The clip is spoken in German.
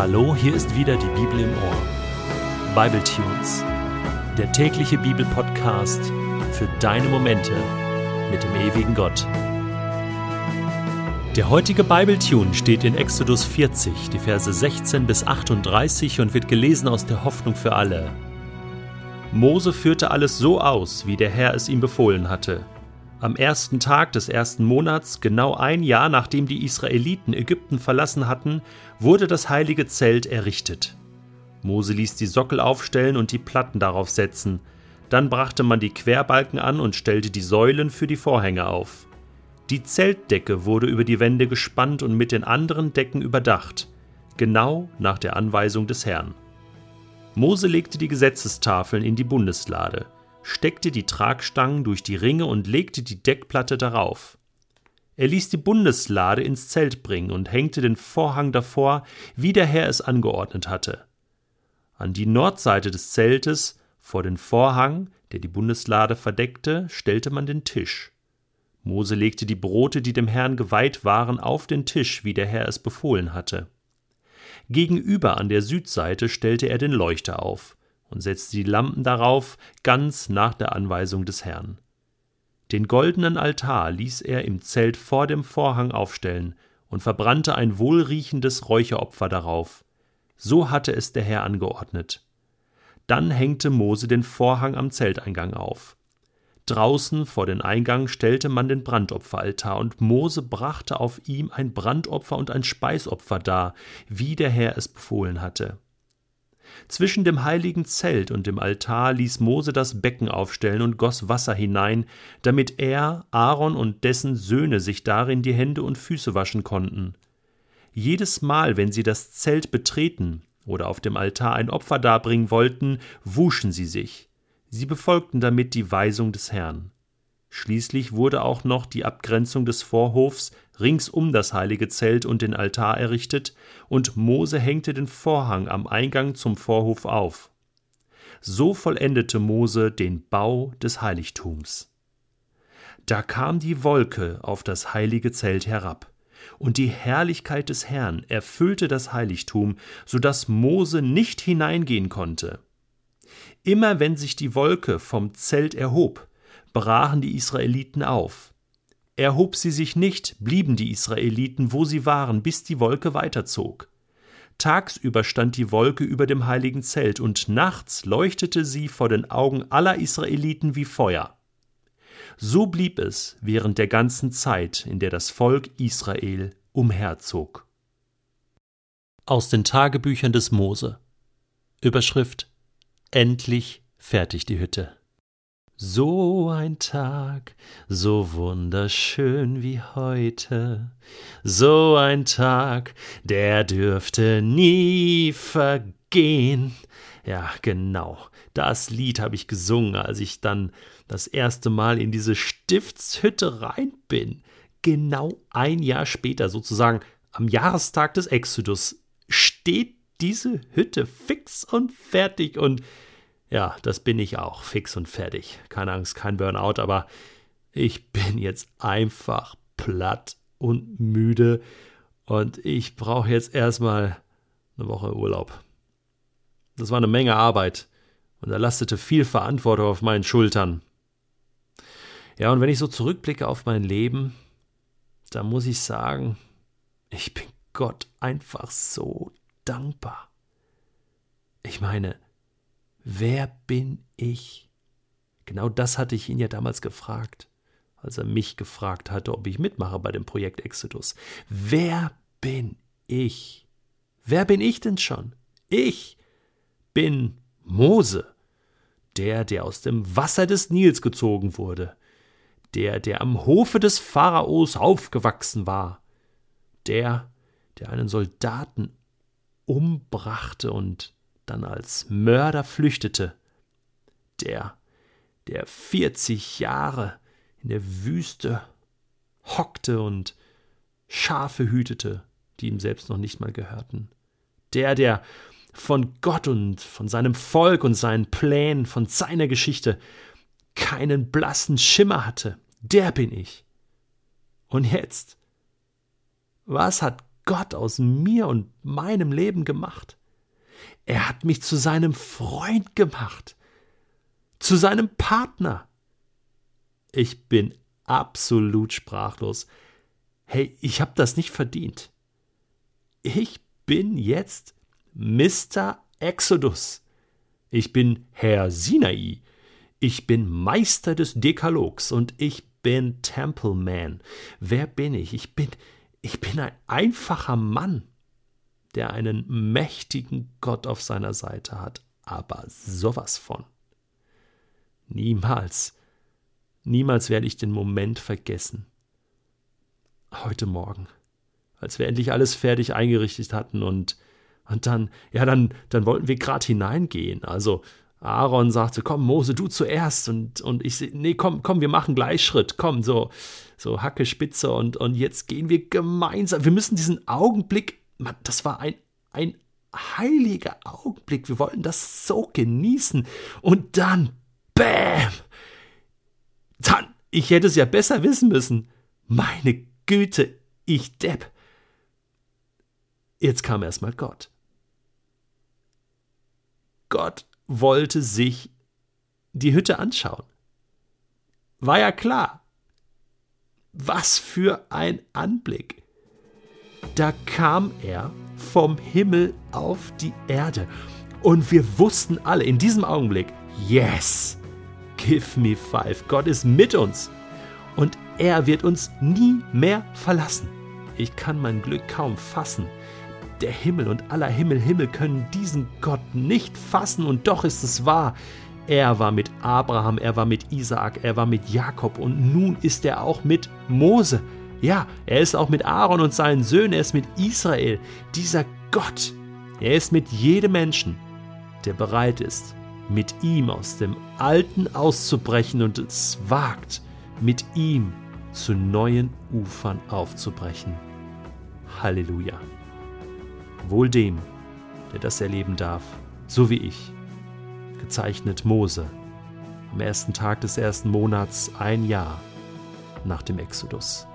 Hallo, hier ist wieder die Bibel im Ohr. Bible Tunes, der tägliche Bibelpodcast für deine Momente mit dem ewigen Gott. Der heutige Bible Tune steht in Exodus 40, die Verse 16 bis 38 und wird gelesen aus der Hoffnung für alle. Mose führte alles so aus, wie der Herr es ihm befohlen hatte. Am ersten Tag des ersten Monats, genau ein Jahr nachdem die Israeliten Ägypten verlassen hatten, wurde das heilige Zelt errichtet. Mose ließ die Sockel aufstellen und die Platten darauf setzen. Dann brachte man die Querbalken an und stellte die Säulen für die Vorhänge auf. Die Zeltdecke wurde über die Wände gespannt und mit den anderen Decken überdacht, genau nach der Anweisung des Herrn. Mose legte die Gesetzestafeln in die Bundeslade steckte die Tragstangen durch die Ringe und legte die Deckplatte darauf. Er ließ die Bundeslade ins Zelt bringen und hängte den Vorhang davor, wie der Herr es angeordnet hatte. An die Nordseite des Zeltes, vor den Vorhang, der die Bundeslade verdeckte, stellte man den Tisch. Mose legte die Brote, die dem Herrn geweiht waren, auf den Tisch, wie der Herr es befohlen hatte. Gegenüber an der Südseite stellte er den Leuchter auf und setzte die Lampen darauf, ganz nach der Anweisung des Herrn. Den goldenen Altar ließ er im Zelt vor dem Vorhang aufstellen und verbrannte ein wohlriechendes Räucheropfer darauf. So hatte es der Herr angeordnet. Dann hängte Mose den Vorhang am Zelteingang auf. Draußen vor den Eingang stellte man den Brandopferaltar, und Mose brachte auf ihm ein Brandopfer und ein Speisopfer dar, wie der Herr es befohlen hatte. Zwischen dem heiligen Zelt und dem Altar ließ Mose das Becken aufstellen und goss Wasser hinein, damit er, Aaron und dessen Söhne sich darin die Hände und Füße waschen konnten. Jedes Mal, wenn sie das Zelt betreten oder auf dem Altar ein Opfer darbringen wollten, wuschen sie sich. Sie befolgten damit die Weisung des Herrn. Schließlich wurde auch noch die Abgrenzung des Vorhofs rings um das heilige Zelt und den Altar errichtet, und Mose hängte den Vorhang am Eingang zum Vorhof auf. So vollendete Mose den Bau des Heiligtums. Da kam die Wolke auf das heilige Zelt herab, und die Herrlichkeit des Herrn erfüllte das Heiligtum, so dass Mose nicht hineingehen konnte. Immer wenn sich die Wolke vom Zelt erhob, brachen die Israeliten auf. Erhob sie sich nicht, blieben die Israeliten, wo sie waren, bis die Wolke weiterzog. Tagsüber stand die Wolke über dem heiligen Zelt, und nachts leuchtete sie vor den Augen aller Israeliten wie Feuer. So blieb es während der ganzen Zeit, in der das Volk Israel umherzog. Aus den Tagebüchern des Mose Überschrift Endlich fertig die Hütte. So ein Tag, so wunderschön wie heute, so ein Tag, der dürfte nie vergehen. Ja, genau, das Lied habe ich gesungen, als ich dann das erste Mal in diese Stiftshütte rein bin. Genau ein Jahr später, sozusagen am Jahrestag des Exodus, steht diese Hütte fix und fertig und ja, das bin ich auch, fix und fertig. Keine Angst, kein Burnout, aber ich bin jetzt einfach platt und müde und ich brauche jetzt erstmal eine Woche Urlaub. Das war eine Menge Arbeit und da lastete viel Verantwortung auf meinen Schultern. Ja, und wenn ich so zurückblicke auf mein Leben, da muss ich sagen, ich bin Gott einfach so dankbar. Ich meine, Wer bin ich? Genau das hatte ich ihn ja damals gefragt, als er mich gefragt hatte, ob ich mitmache bei dem Projekt Exodus. Wer bin ich? Wer bin ich denn schon? Ich bin Mose, der, der aus dem Wasser des Nils gezogen wurde, der, der am Hofe des Pharaos aufgewachsen war, der, der einen Soldaten umbrachte und dann als Mörder flüchtete, der, der 40 Jahre in der Wüste hockte und Schafe hütete, die ihm selbst noch nicht mal gehörten, der, der von Gott und von seinem Volk und seinen Plänen, von seiner Geschichte keinen blassen Schimmer hatte, der bin ich. Und jetzt, was hat Gott aus mir und meinem Leben gemacht. Er hat mich zu seinem Freund gemacht, zu seinem Partner. Ich bin absolut sprachlos. Hey, ich habe das nicht verdient. Ich bin jetzt Mr. Exodus. Ich bin Herr Sinai. Ich bin Meister des Dekalogs und ich bin Templeman. Wer bin ich? Ich bin, ich bin ein einfacher Mann, der einen mächtigen Gott auf seiner Seite hat, aber sowas von. Niemals, niemals werde ich den Moment vergessen. Heute Morgen, als wir endlich alles fertig eingerichtet hatten und, und dann, ja, dann, dann wollten wir gerade hineingehen. Also Aaron sagte, komm, Mose, du zuerst. Und, und ich, nee, komm, komm, wir machen Gleichschritt. Komm, so, so Hacke, Spitze. Und, und jetzt gehen wir gemeinsam. Wir müssen diesen Augenblick, das war ein, ein heiliger Augenblick. Wir wollten das so genießen. Und dann, bäm! Dann, ich hätte es ja besser wissen müssen. Meine Güte, ich Depp. Jetzt kam erstmal Gott. Gott wollte sich die Hütte anschauen. War ja klar. Was für ein Anblick. Da kam er vom Himmel auf die Erde. Und wir wussten alle in diesem Augenblick, yes, give me five. Gott ist mit uns. Und er wird uns nie mehr verlassen. Ich kann mein Glück kaum fassen. Der Himmel und aller Himmel, Himmel können diesen Gott nicht fassen und doch ist es wahr. Er war mit Abraham, er war mit Isaak, er war mit Jakob und nun ist er auch mit Mose. Ja, er ist auch mit Aaron und seinen Söhnen, er ist mit Israel. Dieser Gott, er ist mit jedem Menschen, der bereit ist, mit ihm aus dem Alten auszubrechen und es wagt, mit ihm zu neuen Ufern aufzubrechen. Halleluja. Wohl dem, der das erleben darf, so wie ich. Gezeichnet Mose, am ersten Tag des ersten Monats ein Jahr nach dem Exodus.